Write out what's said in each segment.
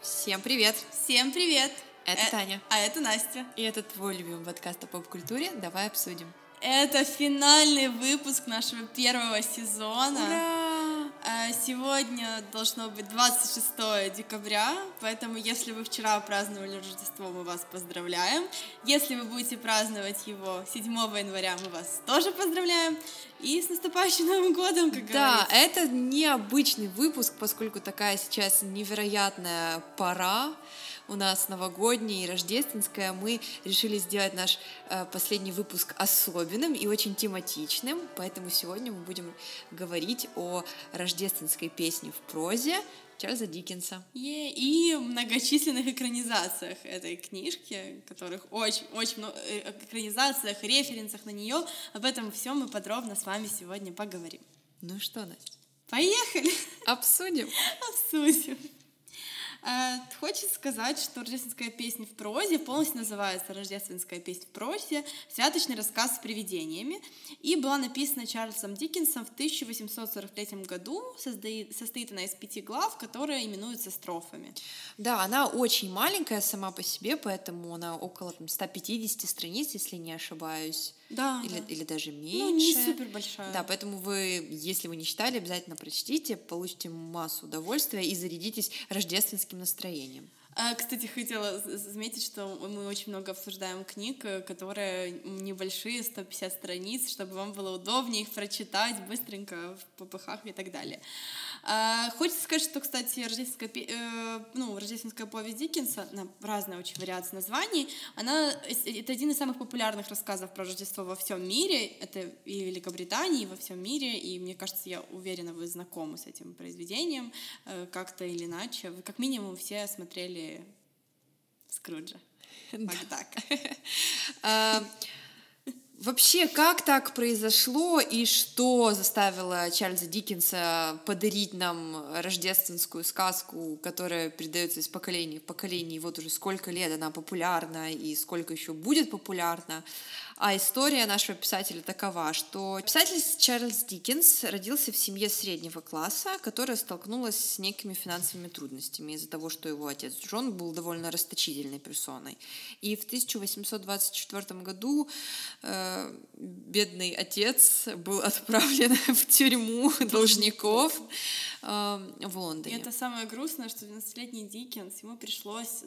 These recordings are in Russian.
Всем привет! Всем привет! Это Э, Таня. А это Настя. И это твой любимый подкаст о поп-культуре. Давай обсудим. Это финальный выпуск нашего первого сезона. Ура! Сегодня должно быть 26 декабря, поэтому если вы вчера праздновали Рождество, мы вас поздравляем. Если вы будете праздновать его 7 января, мы вас тоже поздравляем. И с наступающим Новым годом, как Да, говорится. это необычный выпуск, поскольку такая сейчас невероятная пора у нас новогодняя и рождественская. Мы решили сделать наш э, последний выпуск особенным и очень тематичным, поэтому сегодня мы будем говорить о рождественской песне в прозе Чарльза Диккенса. Е- И многочисленных экранизациях этой книжки, которых очень, очень много, э, экранизациях, референсах на нее. Об этом всем мы подробно с вами сегодня поговорим. Ну что, Настя, Поехали! обсудим. Обсудим. А, Хочется сказать, что рождественская песня в прозе полностью называется «Рождественская песня в прозе. Святочный рассказ с привидениями» и была написана Чарльзом Диккенсом в 1843 году. Создает- состоит она из пяти глав, которые именуются строфами. Да, она очень маленькая сама по себе, поэтому она около там, 150 страниц, если не ошибаюсь, Да, или, да. или даже меньше. Ну, не супер большая. Да, поэтому вы, если вы не читали, обязательно прочтите, получите массу удовольствия и зарядитесь рождественским настроением. А, Кстати, хотела заметить, что мы очень много обсуждаем книг, э, которые небольшие, 150 страниц, чтобы вам было удобнее их прочитать быстренько в попыхах и так далее. А, Хочется сказать, что, кстати, рождественская, э, ну, рождественская повесть Диккенса, на разные очень вариации названий, она, это один из самых популярных рассказов про Рождество во всем мире, это и в Великобритании, и во всем мире, и мне кажется, я уверена, вы знакомы с этим произведением э, как-то или иначе. Вы как минимум все смотрели Скруджа. Макдака. А, Вообще, как так произошло и что заставило Чарльза Диккенса подарить нам рождественскую сказку, которая передается из поколения в поколение, и вот уже сколько лет она популярна и сколько еще будет популярна. А история нашего писателя такова, что писатель Чарльз Диккенс родился в семье среднего класса, которая столкнулась с некими финансовыми трудностями из-за того, что его отец Джон был довольно расточительной персоной. И в 1824 году э, бедный отец был отправлен в тюрьму должников э, в И Лондоне. это самое грустное, что 12-летний Диккенс, ему пришлось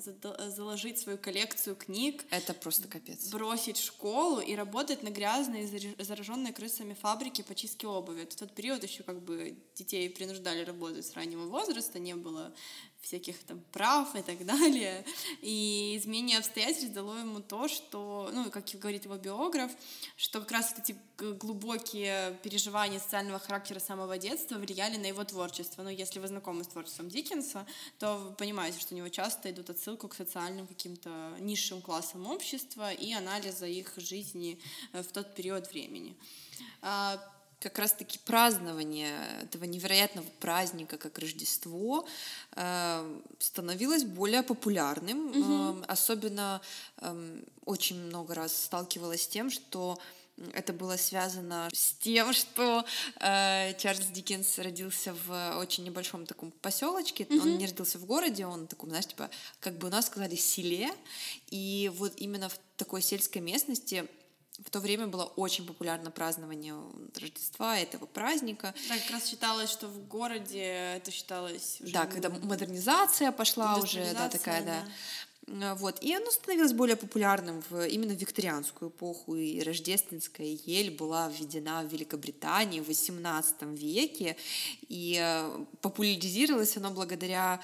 заложить свою коллекцию книг, Это просто капец. бросить школу и работать на грязной, зараженной крысами фабрике по чистке обуви. В тот период еще как бы детей принуждали работать с раннего возраста, не было всяких там прав и так далее. И изменение обстоятельств дало ему то, что, ну, как говорит его биограф, что как раз эти глубокие переживания социального характера самого детства влияли на его творчество. Ну, если вы знакомы с творчеством Диккенса, то вы понимаете, что у него часто идут отсылку к социальным каким-то низшим классам общества и анализа их жизни э, в тот период времени. Как раз-таки празднование этого невероятного праздника, как Рождество, э, становилось более популярным. Э, Особенно эм, очень много раз сталкивалась с тем, что это было связано с тем, что э, Чарльз Диккенс родился в очень небольшом таком поселочке. Он не родился в городе, он таком, знаешь, типа, как бы у нас сказали, селе. И вот именно в такой сельской местности в то время было очень популярно празднование Рождества, этого праздника. да, как раз считалось, что в городе это считалось уже Да, когда модернизация пошла уже, да, такая, да. А, Вот. И оно становилось более популярным в, именно в викторианскую эпоху, и рождественская ель была введена в Великобритании в XVIII веке, и э, популяризировалось оно благодаря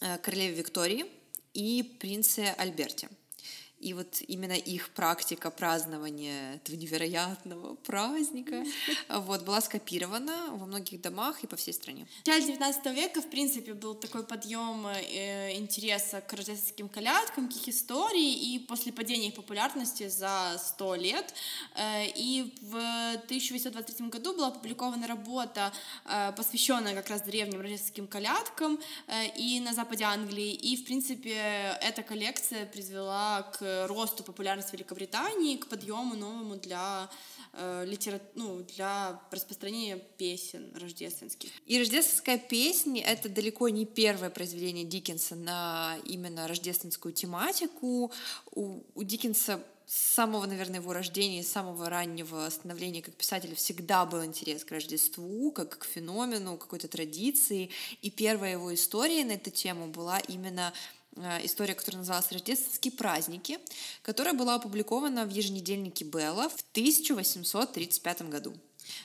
э, королеве Виктории и принце Альберте. И вот именно их практика празднования этого невероятного праздника вот, была скопирована во многих домах и по всей стране. В начале 19 века, в принципе, был такой подъем э, интереса к рождественским колядкам, к их истории, и после падения их популярности за 100 лет, э, и в 1823 году была опубликована работа, э, посвященная как раз древним рождественским колядкам, и на западе Англии, и, в принципе, эта коллекция привела к к росту популярности Великобритании, к подъему новому для э, литера... ну, для распространения песен рождественских. И рождественская песня — это далеко не первое произведение Диккенса на именно рождественскую тематику. У, у Диккенса с самого, наверное, его рождения, с самого раннего становления как писателя всегда был интерес к Рождеству, как к феномену, какой-то традиции. И первая его история на эту тему была именно э, история, которая называлась «Рождественские праздники», которая была опубликована в еженедельнике Белла в 1835 году.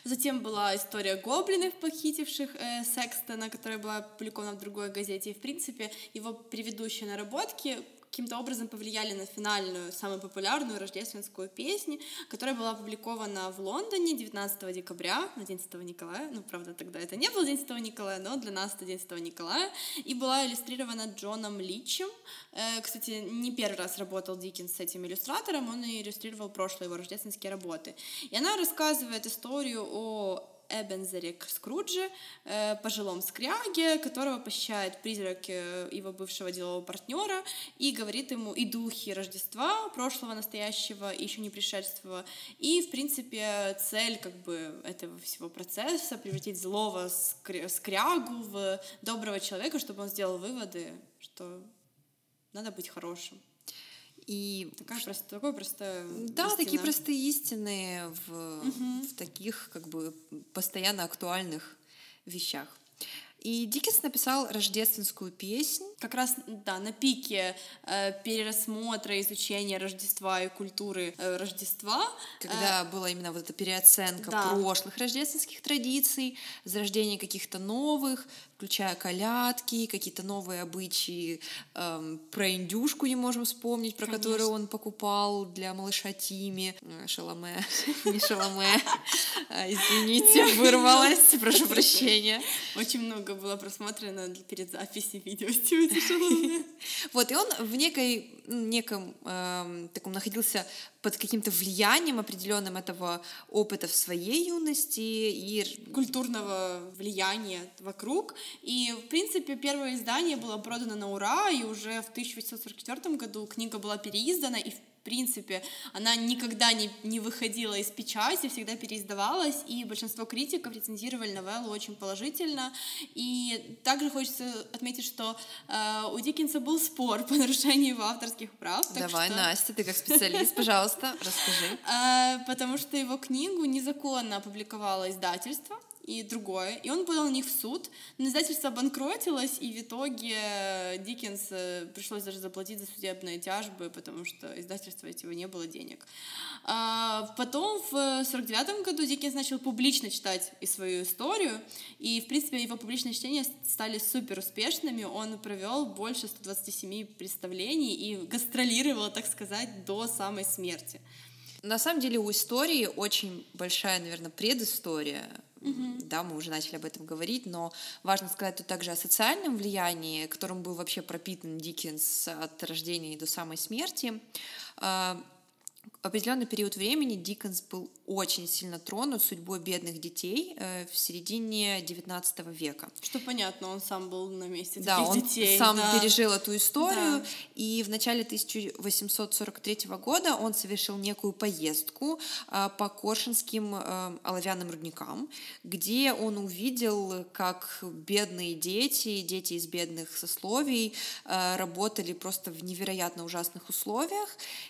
Затем была история гоблинов, похитивших э, Секстона, которая была опубликована в другой газете. И, в принципе, его предыдущие наработки каким-то образом повлияли на финальную, самую популярную рождественскую песню, которая была опубликована в Лондоне 19 декабря на День Святого Николая. Ну, правда, тогда это не был День Святого Николая, но для нас это День Святого Николая. И была иллюстрирована Джоном Личем. Э, кстати, не первый раз работал Диккенс с этим иллюстратором, он иллюстрировал прошлые его рождественские работы. И она рассказывает историю о Эбензере Скрудже, э, пожилом скряге, которого посещает призрак э, его бывшего делового партнера и говорит ему и духи Рождества, прошлого, настоящего и еще не пришедшего. И, в принципе, цель как бы этого всего процесса — превратить злого скрягу в доброго человека, чтобы он сделал выводы, что надо быть хорошим. И Такая прост, такое простое Да, истина. такие простые истины в, угу. в таких как бы постоянно актуальных вещах. И Диккенс написал рождественскую песнь. Как раз, да, на пике э, перерасмотра, изучения Рождества и культуры э, Рождества. Когда э, была именно вот эта переоценка да. прошлых рождественских традиций, зарождение каких-то новых, включая колядки, какие-то новые обычаи. Эм, про индюшку не можем вспомнить, про Конечно. которую он покупал для малыша Тими. Э, шаломе, не шаломе. А, извините, вырвалась, прошу прощения. Очень много было просмотрено перед записью видео с Тимати Шаломе. Вот, и он в некой, неком эм, таком находился под каким-то влиянием определенным этого опыта в своей юности и культурного влияния вокруг. И, в принципе, первое издание было продано на ура, и уже в 1844 году книга была переиздана, и, в принципе, она никогда не, не выходила из печати, всегда переиздавалась, и большинство критиков рецензировали новеллу очень положительно. И также хочется отметить, что э, у Диккенса был спор по нарушению его авторских прав. Давай, что... Настя, ты как специалист, пожалуйста, расскажи. Э, потому что его книгу незаконно опубликовало издательство, и другое. И он подал на них в суд, но издательство обанкротилось, и в итоге Диккенс э, пришлось даже заплатить за судебные тяжбы, потому что издательства этого не было денег. А потом в 49 году Диккенс начал публично читать и свою историю, и, в принципе, его публичные чтения стали супер успешными. Он провел больше 127 представлений и гастролировал, так сказать, до самой смерти. На самом деле у истории очень большая, наверное, предыстория. Угу. Да, мы уже начали об этом говорить, но важно сказать тут также о социальном влиянии, которым был вообще пропитан Диккенс от рождения и до самой смерти. Определенный период времени Диккенс был очень сильно тронут судьбой бедных детей э, в середине XIX века. Что понятно, он сам был на месте да, таких он детей. сам да. пережил эту историю, да. и в начале 1843 года он совершил некую поездку э, по Коршинским э, оловянным рудникам, где он увидел, как бедные дети, дети из бедных сословий работали просто в невероятно ужасных условиях,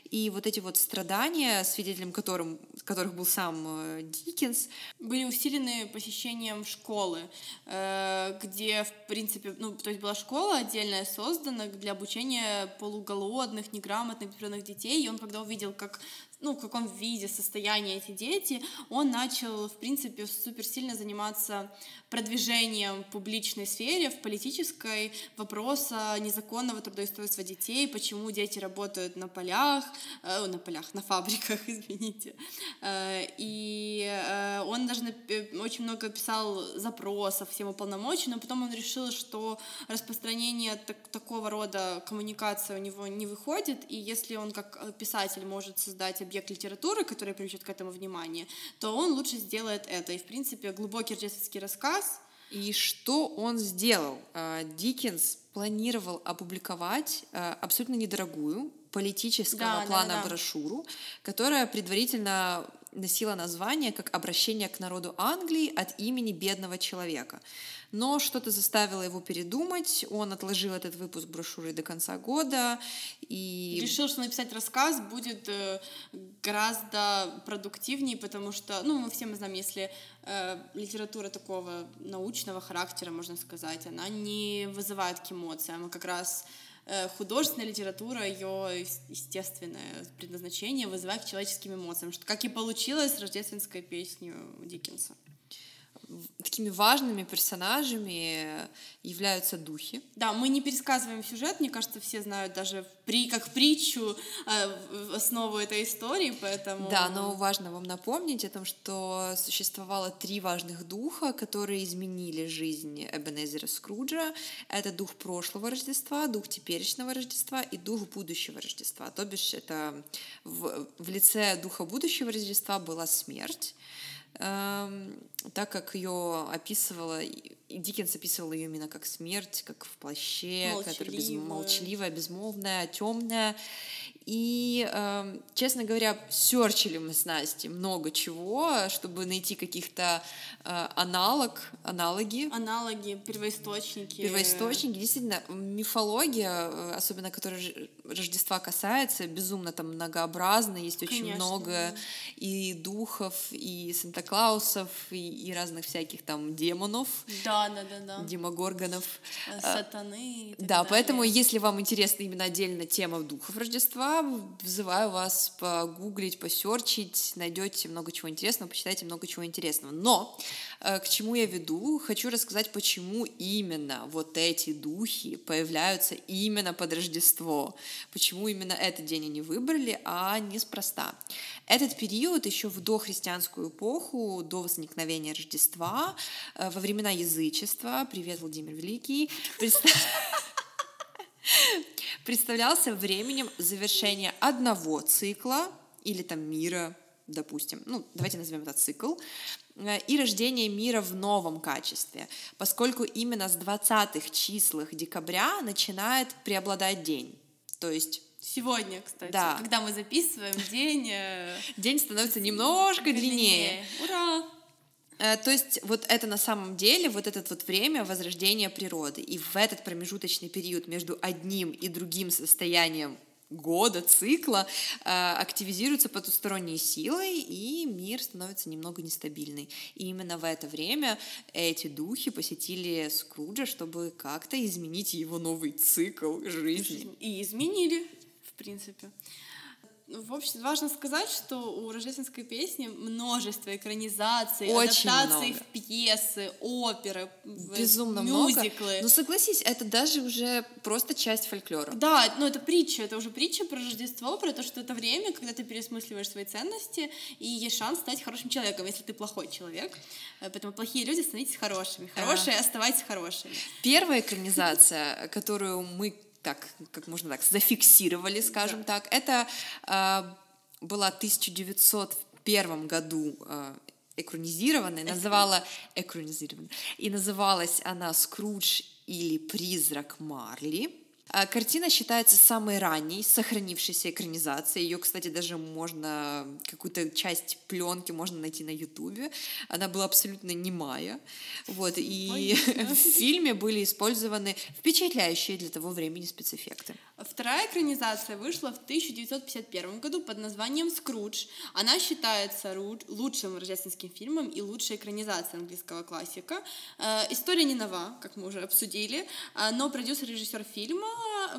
и вот эти вот страдания, свидетелем которым, которых был сам э, Диккенс. Были усилены посещением школы, э, где, в принципе, ну, то есть была школа отдельная создана для обучения полуголодных, неграмотных, беспризорных детей, и он когда увидел, как ну, в каком виде состояния эти дети, он начал, в принципе, супер сильно заниматься продвижением в публичной сфере, в политической, вопроса незаконного трудоустройства детей, почему дети работают на полях, э, на полях, на фабриках, извините. Э, и э, он даже очень много писал запросов всем уполномоченным, но потом он решил, что распространение так, такого рода коммуникации у него не выходит, и если он как писатель может создать объект литературы, который привлечет к этому внимание, то он лучше сделает это. И, в принципе, глубокий рождественский рассказ. И что он сделал? А, Диккенс планировал опубликовать а, абсолютно недорогую политического Да, да, плана да, да. брошюру, которая предварительно носила название как «Обращение к народу Англии от имени бедного человека». Но что-то заставило его передумать, он отложил этот выпуск брошюры до конца года, и Решил, что написать рассказ будет э, гораздо продуктивнее, потому что, ну, мы все мы знаем, если э, литература такого научного характера, можно сказать, она не вызывает к эмоциям, а как раз художественная литература, ее естественное предназначение вызывает к человеческим эмоциям, что как и получилось с рождественской песней Диккенса. Такими важными персонажами являются духи. Да, мы не пересказываем сюжет, мне кажется, все знают даже при, как притчу э, основу этой истории, поэтому... Да, но важно вам напомнить о том, что существовало три важных духа, которые изменили жизнь Эбенезера Скруджа. Это дух прошлого Рождества, дух теперешнего Рождества и дух будущего Рождества. То бишь это в, в лице духа будущего Рождества была смерть, так как ее описывала, Диккенс описывал ее именно как смерть, как в плаще, которая без, Молчаливая. молчаливая, безмолвная, темная. И, эм, честно говоря, серчили мы с Настей много чего, чтобы найти каких-то э, аналог, аналоги, Аналоги, первоисточники. первоисточники. Действительно, мифология, э, особенно которая Рождества касается, безумно там многообразна, есть очень Конечно, много да. и духов, и Санта-Клаусов, и, и разных всяких там демонов, Да, да, да, да. демогоргонов. Э, Сатаны. и так Да, далее. поэтому, если вам интересна именно отдельно тема духов Рождества, взываю вас погуглить, посерчить, найдете много чего интересного, почитайте много чего интересного. Но э, к чему я веду? Хочу рассказать, почему именно вот эти духи появляются именно под Рождество. Почему именно этот день они выбрали, а неспроста. Этот период еще в дохристианскую эпоху, до возникновения Рождества, э, во времена язычества, привет, Владимир Великий, представ- представлялся временем завершения одного цикла или там мира, допустим, ну, давайте назовем это цикл, э, и рождение мира в новом качестве, поскольку именно с 20-х числах декабря начинает преобладать день. То есть Сегодня, кстати, Да. когда мы записываем день э, день становится немножко длиннее. Ура! Э, То есть вот это на самом деле, вот это вот время возрождения природы. И в этот промежуточный период между одним и другим состоянием года, цикла, э, активизируются потусторонние силы, и мир становится немного нестабильный. И именно в это время эти духи посетили Скруджа, чтобы как-то изменить его новый цикл жизни. И изменили, в принципе. В общем, важно сказать, что у рождественской песни множество экранизаций, Очень адаптаций много. в пьесы, оперы, Безумно мюзиклы. много. Но согласись, это даже уже просто часть фольклора. Да, но это притча, это уже притча про Рождество, про то, что это время, когда ты пересмысливаешь свои ценности, и есть шанс стать хорошим человеком, если ты плохой человек. Э, Поэтому плохие люди становитесь хорошими, хорошие оставайтесь хорошими. Первая экранизация, которую мы так, как можно так, зафиксировали, скажем так, это э, была в 1901 году э, экранизированная, называла экранизированная, и называлась она «Скрудж или призрак Марли». А Картина считается самой ранней сохранившейся экранизацией. Ее, кстати, даже можно, какую-то часть пленки можно найти на Ютубе. Она была абсолютно немая. Вот, и в фильме были использованы впечатляющие для того времени спецэффекты. Вторая экранизация вышла в 1951 году под названием «Скрудж». Она считается лучшим рождественским фильмом и лучшей экранизацией английского классика. Э, История не нова, как мы уже обсудили, э, но продюсер и режиссер фильма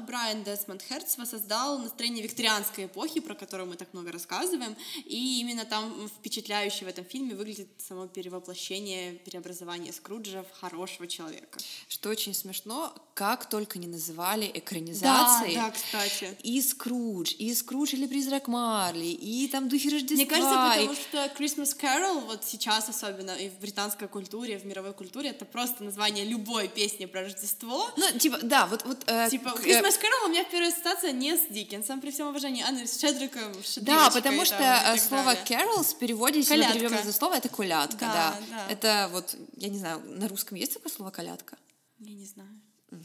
Брайан Десмонд Херц воссоздал настроение викторианской эпохи, про которую мы так много рассказываем, и именно там впечатляюще в этом фильме выглядит само перевоплощение, преобразование Скруджа в хорошего человека. Что очень смешно, как только не называли экранизации. Да, да, кстати. И Скрудж, и Скрудж или Призрак Марли, и там Духи Рождества. Мне кажется, потому что Christmas Carol вот сейчас особенно и в британской культуре, в мировой культуре это просто название любой песни про Рождество. Ну, типа, да, вот... вот э, Типа к- Christmas Carol у меня первая ассоциация не с Диккенсом, при всем уважении, а с Шедриком, Да, потому там что э, так слово carols мы переведем это слово, это колядка, Да, да. да. Это вот, я не знаю, на русском есть такое слово колядка? Я не знаю.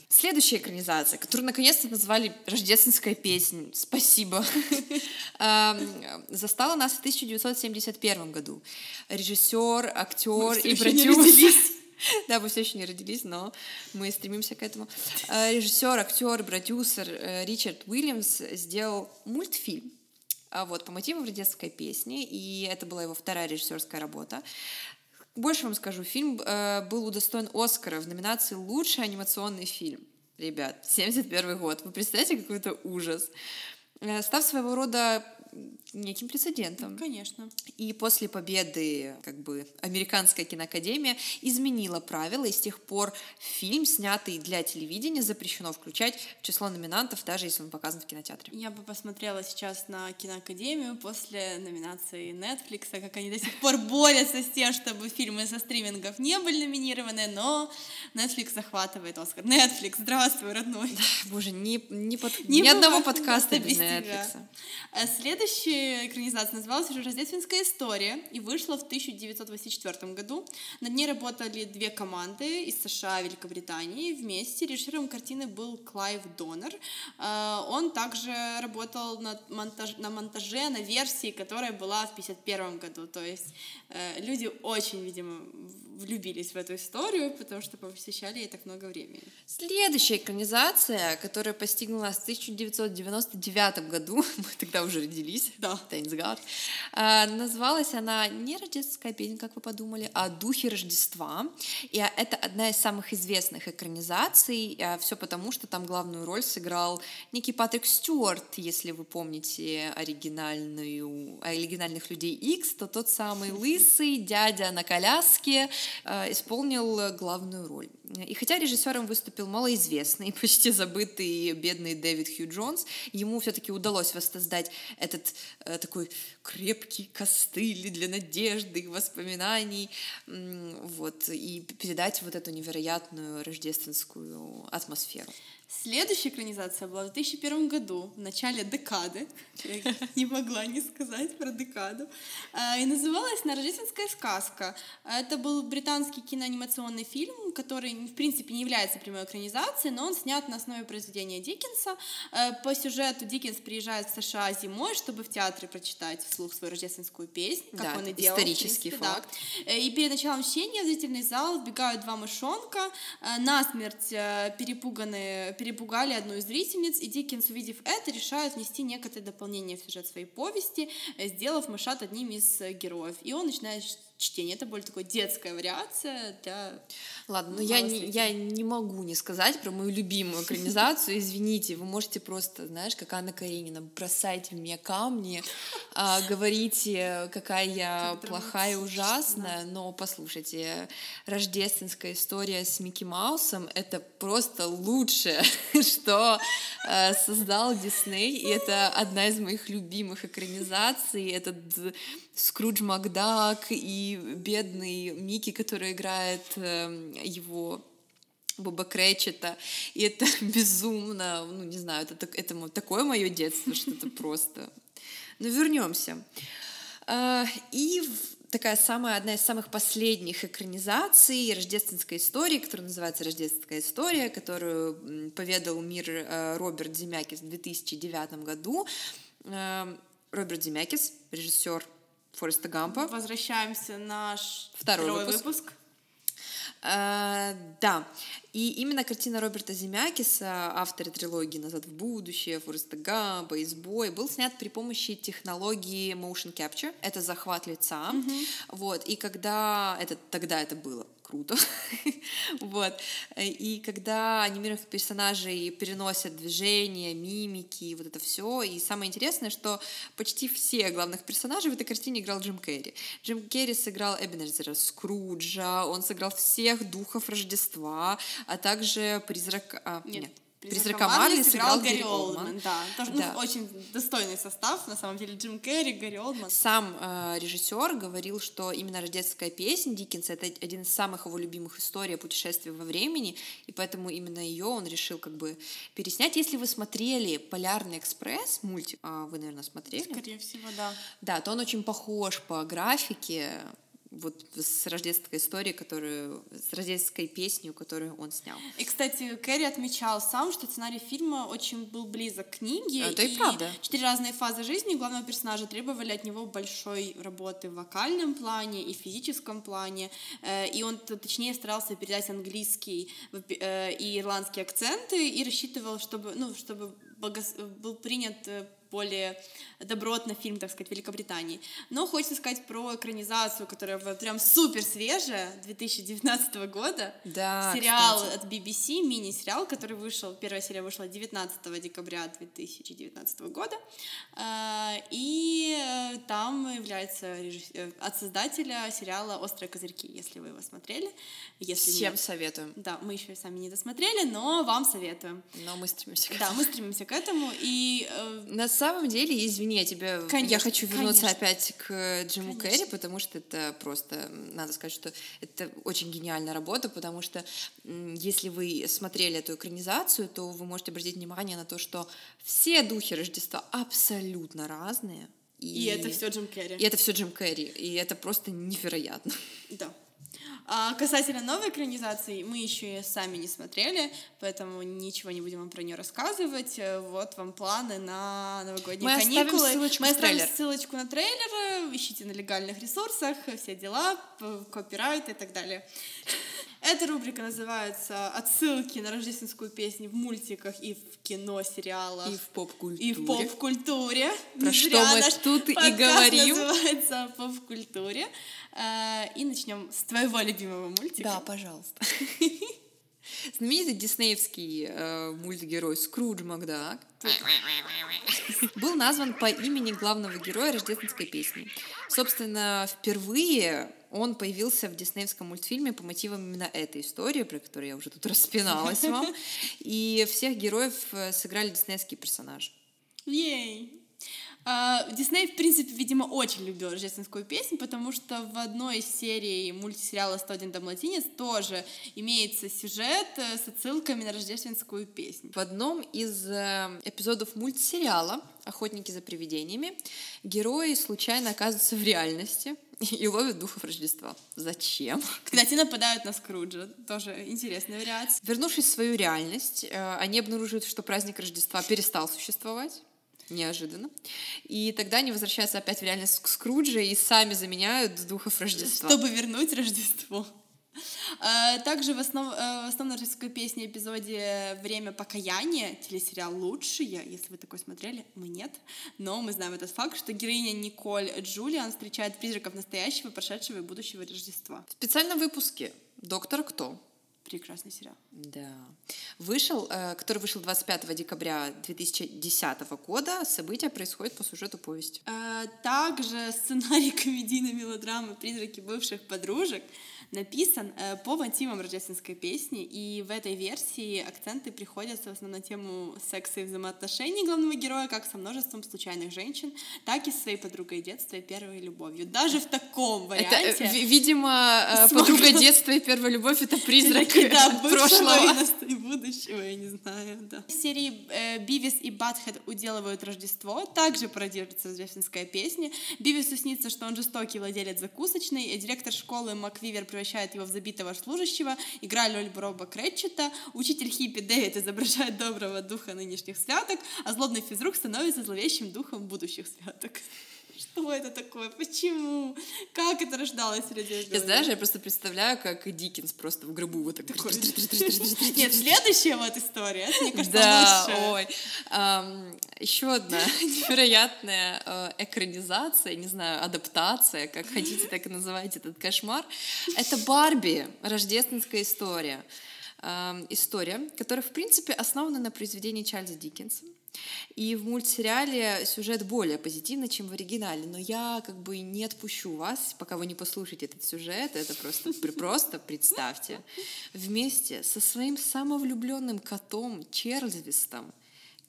Следующая экранизация, которую наконец-то назвали «Рождественская песня». Спасибо. Эм, застала нас в 1971 году. Режиссер, актер и продюсер. Да, мы все еще не родились, но мы стремимся к этому. Э, Режиссер, актер, продюсер э, Ричард Уильямс сделал мультфильм а вот, по мотивам рождественской песни, и это была его вторая режиссерская работа. Больше вам скажу, фильм э, был удостоен Оскара в номинации «Лучший анимационный фильм». Ребят, 71 год. Вы представляете, какой это ужас? Став своего рода неким прецедентом. Конечно. И после победы как бы американская киноакадемия изменила правила, и с тех пор фильм, снятый для телевидения, запрещено включать в число номинантов, даже если он показан в кинотеатре. Я бы посмотрела сейчас на киноакадемию после номинации Netflix, как они до сих пор борются с тем, чтобы фильмы со стримингов не были номинированы, но Netflix захватывает Оскар. Netflix, здравствуй, родной. Боже, ни, ни, под... ни, ни одного подкаста без Netflix. А следующая экранизация называлась уже «Рождественская история» и вышла в 1984 году. Над ней работали две команды из США и Великобритании вместе. Режиссером картины был Клайв Донор. А, он также работал над монтаж... на монтаже, на версии, которая была в 1951 году. То есть э, люди очень, видимо, влюбились в эту историю, потому что посвящали ей так много времени. Следующая экранизация, которая постигла нас в 1999 году, мы тогда уже родились, да. thanks God, а, называлась она не «Рождественская песня», как вы подумали, а «Духи Рождества». И это одна из самых известных экранизаций, а, все потому, что там главную роль сыграл некий Патрик Стюарт, если вы помните оригинальную, оригинальных «Людей X, то тот самый лысый дядя на коляске, Э, исполнил главную роль. И хотя режиссером выступил малоизвестный, почти забытый бедный Дэвид Хью Джонс, ему все-таки удалось воссоздать этот э, такой крепкий костыль для надежды и воспоминаний, вот, и передать вот эту невероятную рождественскую атмосферу. Следующая экранизация была в 2001 году, в начале декады. Я не могла не сказать про декаду. А, и называлась «На рождественская сказка». Это был британский киноанимационный фильм, который, в принципе, не является прямой экранизацией, но он снят на основе произведения Диккенса. А, по сюжету Диккенс приезжает в США зимой, чтобы в театре прочитать вслух свою рождественскую песнь, как да, он и делал. исторический принципе, факт. Да. И перед началом чтения в зрительный зал вбегают два мышонка, а, насмерть перепуганные перепугали одну из зрительниц, и Диккенс, увидев это, решает внести некоторые дополнения в сюжет своей повести, э, сделав мышат одним из э, героев. И он начинает чтение. Это более такая детская вариация для... Ладно, но я не, я не могу не сказать про мою любимую экранизацию. Извините, вы можете просто, знаешь, как Анна Каренина, бросайте в меня камни, а, говорите, какая я плохая ужасная, но послушайте, рождественская история с Микки Маусом — это просто лучшее, что а, создал Дисней, и это одна из моих любимых экранизаций. Этот Скрудж Макдак и бедный Микки, который играет э, его Боба Кречета, и это безумно, ну, не знаю, это, это такое мое детство, что это просто... Но вернемся. А, и такая самая, одна из самых последних экранизаций рождественской истории, которая называется «Рождественская история», которую поведал мир э, Роберт Земякис в 2009 году. Э, Роберт Земякис, режиссер Фореста Гампа. Возвращаемся на наш второй, второй выпуск. выпуск. Uh, да, и именно картина Роберта Земякиса, автора трилогии «Назад в будущее», «Фореста Гампа», «Избой», был снят при помощи технологии motion capture, это захват лица, mm-hmm. вот, и когда, это, тогда это было круто. вот. И когда анимированных персонажей переносят движения, мимики, вот это все. И самое интересное, что почти все главных персонажей в этой картине играл Джим Керри. Джим Керри сыграл Эбенезера Скруджа, он сыграл всех духов Рождества, а также призрак... А, нет, нет Призрака Марли сыграл Гарри Олдман. Да, тоже да. Ну, очень достойный состав, на самом деле, Джим Керри, Гарри Олдман. Сам э, режиссер говорил, что именно рождественская песня Диккенса — это один из самых его любимых историй о путешествии во времени, и поэтому именно ее он решил как бы переснять. Если вы смотрели «Полярный экспресс» мультик, э, вы, наверное, смотрели? Скорее всего, да. Да, то он очень похож по графике вот с рождественской историей, которую, с рождественской песней, которую он снял. И, кстати, Кэрри отмечал сам, что сценарий фильма очень был близок к книге. Это и правда. Четыре разные фазы жизни главного персонажа требовали от него большой работы в вокальном плане и физическом плане. Э, и он, точнее, старался передать английский э, и ирландские акценты и рассчитывал, чтобы, ну, чтобы был принят э, более добротный фильм, так сказать, Великобритании. Но хочется сказать про экранизацию, которая прям супер свежая, 2019 года. Да, Сериал кстати. от BBC, мини-сериал, который вышел, первая серия вышла 19 декабря 2019 года. А, и э, там является режиссер, от создателя сериала «Острые козырьки», если вы его смотрели. Если Всем нет. советуем. Да, мы еще сами не досмотрели, но вам советуем. Но мы стремимся к Да, мы стремимся к этому. И э, На самом деле, извини, я тебе, я Конечно, хочу вернуться конечно. опять к Джиму Конечно. Керри, потому что это просто, надо сказать, что это очень гениальная работа, потому что если вы смотрели эту экранизацию, то вы можете обратить внимание на то, что все духи Рождества абсолютно разные. и это все Джим Керри. И это все Джим Керри, и это просто невероятно. Да. А касательно новой экранизации, мы еще и сами не смотрели, поэтому ничего не будем вам про нее рассказывать. Э, Вот вам планы на новогодние Мы оставим каникулы. ссылочку мы оставим трейлер. ссылочку на трейлер, ищите на легальных ресурсах, все дела, копирайт и так далее. Эта рубрика называется «Отсылки на рождественскую песню в мультиках и в кино, сериалах». И в поп-культуре. И в поп-культуре. Про Не что мы тут и говорим. называется о поп-культуре. Э, И начнем с твоего любимого мультика. Да, пожалуйста. Знаменитый диснеевский э, мультгерой Скрудж Макдак был назван по имени главного героя рождественской песни. Собственно, впервые он появился в диснеевском мультфильме по мотивам именно этой истории, про которую я уже тут распиналась вам. И всех героев э, сыграли диснеевские персонажи. Ей! А, Дисней, в принципе, видимо, очень любил рождественскую песню, потому что в одной из серий мультсериала «101 Далматинец» тоже имеется сюжет э, с отсылками на рождественскую песню. В одном из э, эпизодов мультсериала «Охотники за привидениями» герои случайно оказываются в реальности и ловят духов Рождества. Зачем? Когда те нападают на Скруджа, тоже интересная вариация. Вернувшись в свою реальность, э, они обнаруживают, что праздник Рождества перестал существовать. Неожиданно. И тогда они возвращаются опять в реальность к Скруджа и сами заменяют духов Рождества. Чтобы вернуть Рождество. А, Также в, основ, э, в основной рождественской песне эпизоде «Время покаяния» телесериал «Лучшие», если вы такой смотрели, мы нет, но мы знаем этот факт, что героиня Николь Джулиан встречает призраков настоящего, прошедшего и будущего Рождества. В специальном выпуске «Доктор Кто?» Прекрасный сериал. Да. Вышел, э, который вышел 25 декабря 2010 года. События происходят по сюжету повести. Также сценарий комедийной мелодрамы «Призраки бывших подружек» написан э, по мотивам рождественской песни, и в этой версии акценты приходятся в основном на тему секса и взаимоотношений главного героя как со множеством случайных женщин, так и с своей подругой детства и первой любовью. Даже в таком Это, варианте... э, ви- видимо, э, Смогла- подруга детства и первая любовь — это призрак Да, прошлого. и будущего, я не знаю, да. В серии э, Бивис и Батхед уделывают Рождество, также пародируется рождественская песня. Бивису снится, что он жестокий владелец закусочной, и директор школы Маквивер превращает его в забитого служащего, игра роль Броба Кретчета, учитель хиппи Дэвид изображает доброго духа нынешних святок, а злобный физрук становится зловещим духом будущих святок. Что это такое? Почему? Как это рождалось людей? Я знаешь, я просто представляю, как Диккенс просто в гробу вот так... Нет, следующая вот история, мне кажется, Да, ой. Еще одна невероятная экранизация, не знаю, адаптация, как хотите, так и называйте этот кошмар. Это Барби, рождественская история. История, которая, в принципе, основана на произведении Чарльза Диккенса. И в мультсериале сюжет более позитивный, чем в оригинале. Но я как бы не отпущу вас, пока вы не послушаете этот сюжет. Это просто, просто представьте. Вместе со своим самовлюбленным котом Чарльзвистом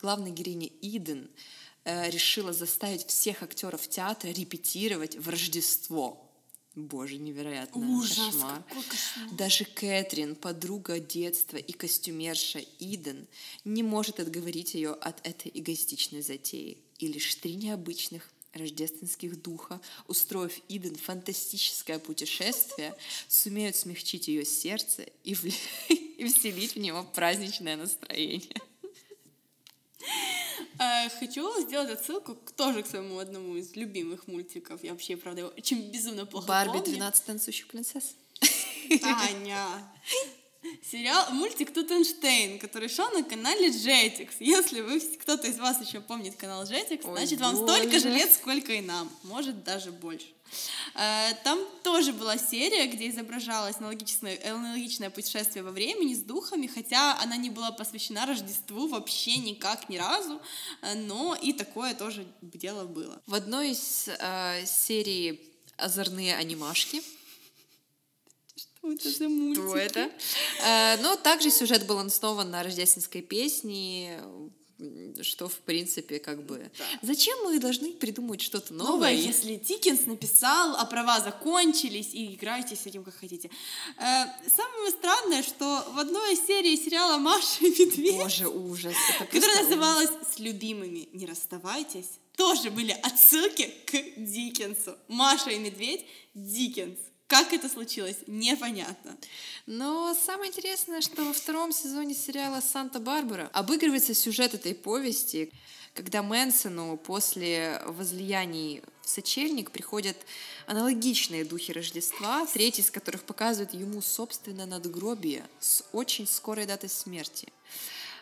главная героиня Иден э, решила заставить всех актеров театра репетировать в Рождество. Боже, невероятно. Ужас, кошмар. какой кошмар. Даже Кэтрин, подруга детства и костюмерша Иден, не может отговорить ее от этой эгоистичной затеи. И лишь три необычных рождественских духа, устроив Иден фантастическое путешествие, сумеют смягчить ее сердце и, в... и вселить в него праздничное настроение. Э, хочу сделать отсылку тоже к своему одному из любимых мультиков. Я вообще, правда, очень безумно плохо Барби помню. 12 танцующих принцесс. Таня. Сериал, мультик Тутенштейн, который шел на канале Jetix. Если вы, кто-то из вас еще помнит канал Jetix, Ой, значит, вам боже. столько же лет, сколько и нам. Может, даже больше. Э, Там тоже была серия, где изображалось аналогичное, аналогичное путешествие во времени с духами, хотя она не была посвящена Рождеству вообще никак ни разу, э, но и такое тоже дело было. В одной из э, серий озорные анимашки. Что это за мультик? Что это? Э, но также сюжет был основан на рождественской песне, что, в принципе, как бы... Зачем мы должны придумывать что-то Новое, новое? если Диккенс написал, а права закончились, и играйте с этим как хотите. Э, самое странное, что в одной серии сериала «Маша и Медведь», Боже, ужас. Которая называлась «С любимыми не расставайтесь», тоже были отсылки к Диккенсу. Маша и Медведь — Диккенс. Как это случилось, непонятно. Но самое интересное, что во втором сезоне сериала «Санта-Барбара» обыгрывается сюжет этой повести, когда Мэнсону после возлияний в сочельник приходят аналогичные духи Рождества, третий из которых показывает ему собственное надгробие с очень скорой датой смерти.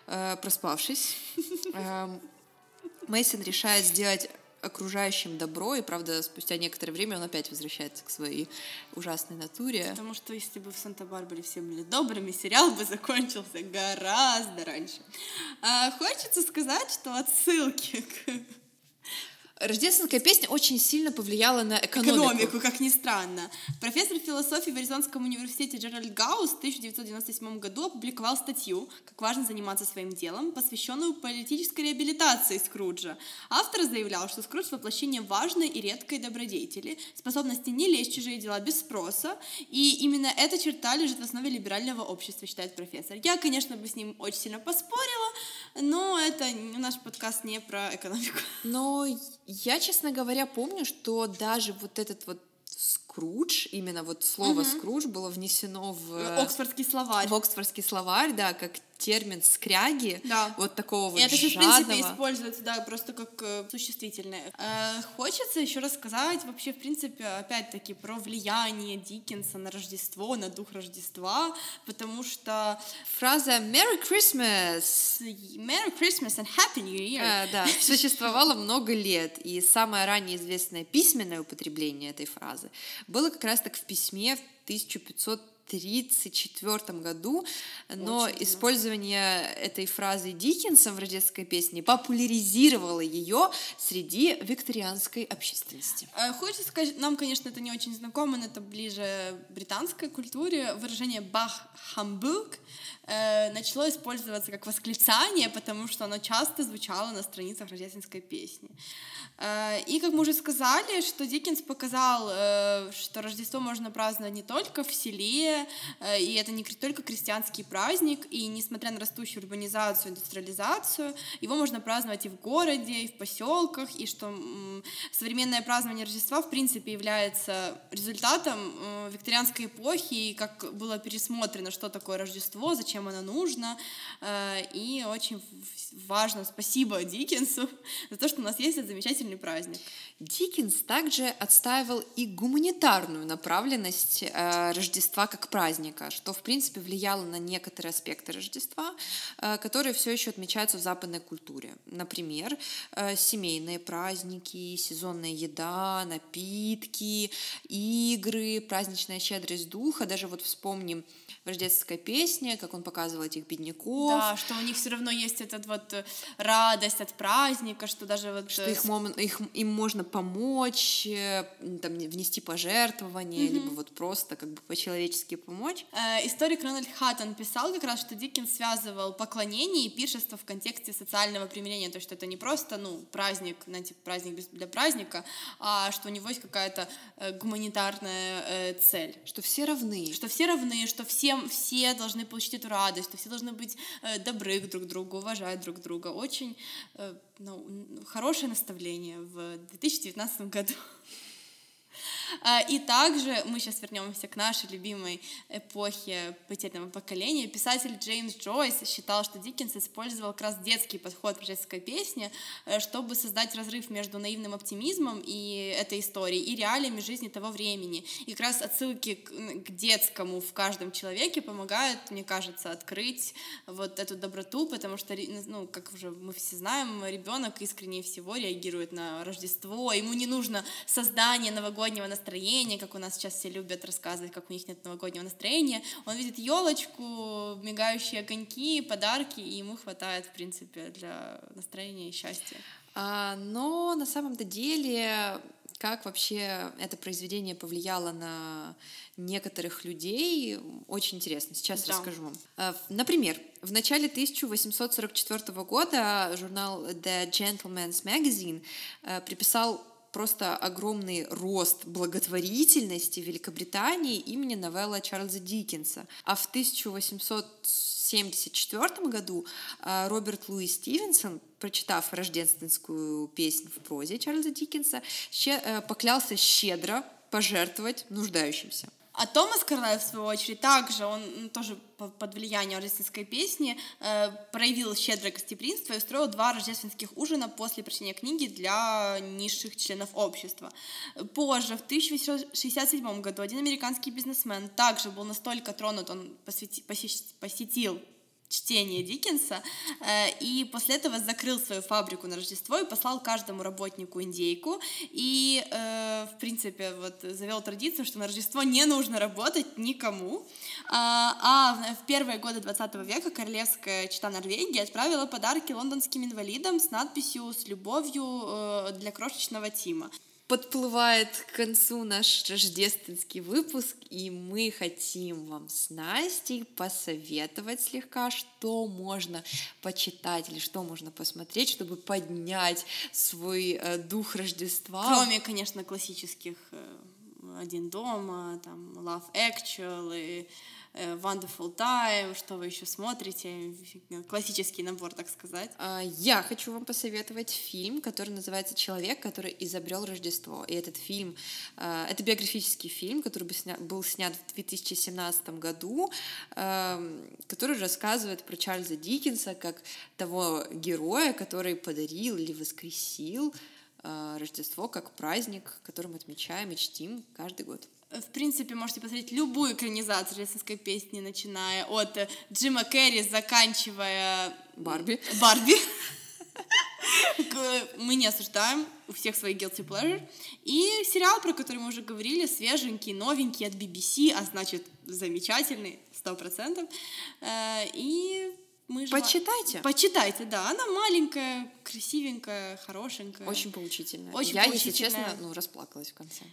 Э, Проспавшись, Мейсон решает сделать окружающим добро, и, правда, спустя некоторое время он опять возвращается к своей ужасной натуре. Потому что если бы в Санта-Барбаре все были добрыми, сериал бы закончился гораздо раньше. А, хочется сказать, что отсылки к Рождественская песня очень сильно повлияла на экономику. экономику, как ни странно. Профессор философии в Аризонском университете Джеральд Гаус в 1997 году опубликовал статью «Как важно заниматься своим делом», посвященную политической реабилитации Скруджа. Автор заявлял, что Скрудж — воплощение важной и редкой добродетели, способности не лезть в чужие дела без спроса, и именно эта черта лежит в основе либерального общества, считает профессор. Я, конечно, бы с ним очень сильно поспорила, но это наш подкаст не про экономику. Но я, честно говоря, помню, что даже вот этот вот скрудж, именно вот слово скрудж было внесено в, Оксфордский словарь. в Оксфордский словарь, да, как термин скряги, Да. вот такого вот это же, в принципе, используется, да, просто как э, существительное. Э, хочется еще рассказать вообще, в принципе, опять-таки, про влияние Диккенса на Рождество, на дух Рождества, потому что Фраза «Merry Christmas» Merry Christmas and Happy New Year. э, да, существовала много лет, и самое ранее известное письменное употребление этой фразы было как раз так в письме в 1534 году, но Очень использование этой фразы Диккенсом в рождественской песне популяризировало ее среди викторианской общественности. Э, Хочется сказать, нам, конечно, это не очень знакомо, но это ближе британской культуре. Выражение «бах хамбург» э, начало использоваться как восклицание, потому что оно часто звучало на страницах рождественской песни. Э, И, как мы уже сказали, что Диккенс показал, что Рождество можно праздновать не только в селе, э, и это не только крестьянский праздник, и несмотря на растущую урбанизацию, индустриализацию, его можно праздновать и в городе, и в поселках, и что современное празднование Рождества, в принципе, является результатом э, викторианской эпохи, и как было пересмотрено, что такое Рождество, зачем оно нужно, э, и очень важно, спасибо Диккенсу за то, что у нас есть этот замечательный праздник. Диккенс также отстаивал и гуманитарную направленность Рождества как праздника, что, в принципе, влияло на некоторые аспекты Рождества, э, которые все еще отмечаются в западной культуре. Например, э, семейные праздники, сезонная еда, напитки, игры, праздничная щедрость духа. Даже вот вспомним в рождественской песне, как он показывал этих бедняков, Да, что у них все равно есть эта вот э, радость от праздника, что даже вот... что э, их, мом- их, им можно помочь, э, там, внести пожертвование, либо вот просто как бы по-человечески помочь. Э, историк Рональд Хаттон писал как раз, что Диккенс связывал поклонение и пиршество в контексте социального примирения, то есть это не просто, ну, праздник, знаете, праздник для праздника, а что у него есть какая-то гуманитарная э, цель. Что все равны. Что все равны, что всем, все должны получить эту радость, что все должны быть добры друг к другу, уважать друг друга. Очень ну, хорошее наставление в 2019 году. А, и также мы сейчас вернемся к нашей любимой эпохе потерянного поколения. Писатель Джеймс Джойс считал, что Диккенс использовал как раз детский подход в рождественской песне, э, чтобы создать разрыв между наивным оптимизмом и этой историей и реалиями жизни того времени. И как раз отсылки к, детскому в каждом человеке помогают, мне кажется, открыть вот эту доброту, потому что, ну, как уже мы все знаем, ребенок искренне всего реагирует на Рождество, ему не нужно создание новогоднего настроение, как у нас сейчас все любят рассказывать, как у них нет новогоднего настроения. Он видит елочку, мигающие огоньки, подарки, и ему хватает, в принципе, для настроения и счастья. А, но на самом-то деле, как вообще это произведение повлияло на некоторых людей, очень интересно. Сейчас да. расскажу вам. А, например, в начале 1844 года журнал The Gentleman's Magazine э, приписал просто огромный рост благотворительности Великобритании имени новелла Чарльза Диккенса. А в 1874 году а, Роберт Луи Стивенсон, прочитав рождественскую песню в прозе Чарльза Диккенса, э, поклялся щедро пожертвовать нуждающимся. А Томас Карлай, в свою очередь, также, он тоже под влиянием рождественской песни э, проявил щедрое гостеприимство и устроил два рождественских ужина после прочтения книги для низших членов общества. Позже, в 1867 году, один американский бизнесмен также был настолько тронут, он посвяти, посетил чтение Диккенса, э, и после этого закрыл свою фабрику на Рождество и послал каждому работнику индейку, и, э, в принципе, вот завел традицию, что на Рождество не нужно работать никому, а, а в первые годы 20 века королевская чита Норвегии отправила подарки лондонским инвалидам с надписью «С любовью э, для крошечного Тима» подплывает к концу наш рождественский выпуск, и мы хотим вам с Настей посоветовать слегка, что можно почитать или что можно посмотреть, чтобы поднять свой э, дух Рождества. Кроме, конечно, классических э, «Один дома», там «Love Actual» и Э, Wonderful Time, что вы еще смотрите, классический набор, так сказать. А, я хочу вам посоветовать фильм, который называется «Человек, который изобрел Рождество». И этот фильм, э, это биографический фильм, который был снят в 2017 году, эм, который рассказывает про Чарльза Диккенса как того героя, который подарил или воскресил э, Рождество как праздник, который мы отмечаем и чтим каждый год в принципе, можете посмотреть любую экранизацию рождественской песни, начиная от Джима Керри, заканчивая... Барби. Барби. Мы не осуждаем, у всех свои guilty pleasure. И сериал, про который мы уже говорили, свеженький, новенький от BBC, а значит, замечательный, сто процентов. Э, и мы Почитайте. Почитайте, да. Она маленькая, красивенькая, хорошенькая. Очень поучительная. Очень Я, поучительная. если честно, ну, расплакалась в конце.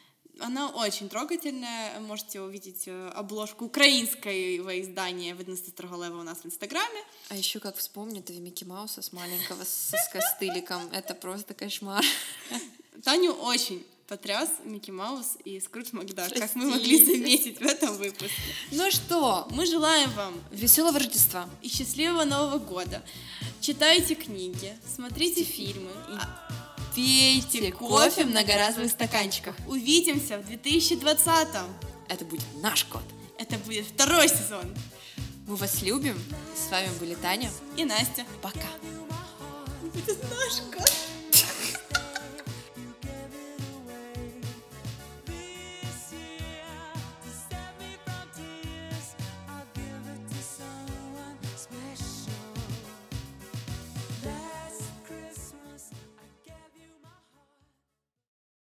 Она очень трогательная. Можете увидеть э, обложку украинского издания «Видності Строголева» у нас в Инстаграме. А еще как вспомню этого Микки Мауса с маленького с, с костыликом. Это просто кошмар. Таню очень потряс Микки Маус и Скрудж Макдак, как мы могли заметить в этом выпуске. Ну что, мы желаем вам веселого Рождества и счастливого Нового года. Читайте книги, смотрите фильмы. И пейте кофе в многоразовых стаканчиках. Увидимся в 2020-м. Это будет наш год. Это будет второй сезон. Мы вас любим. С вами были Таня и Настя. Пока. Это наш год.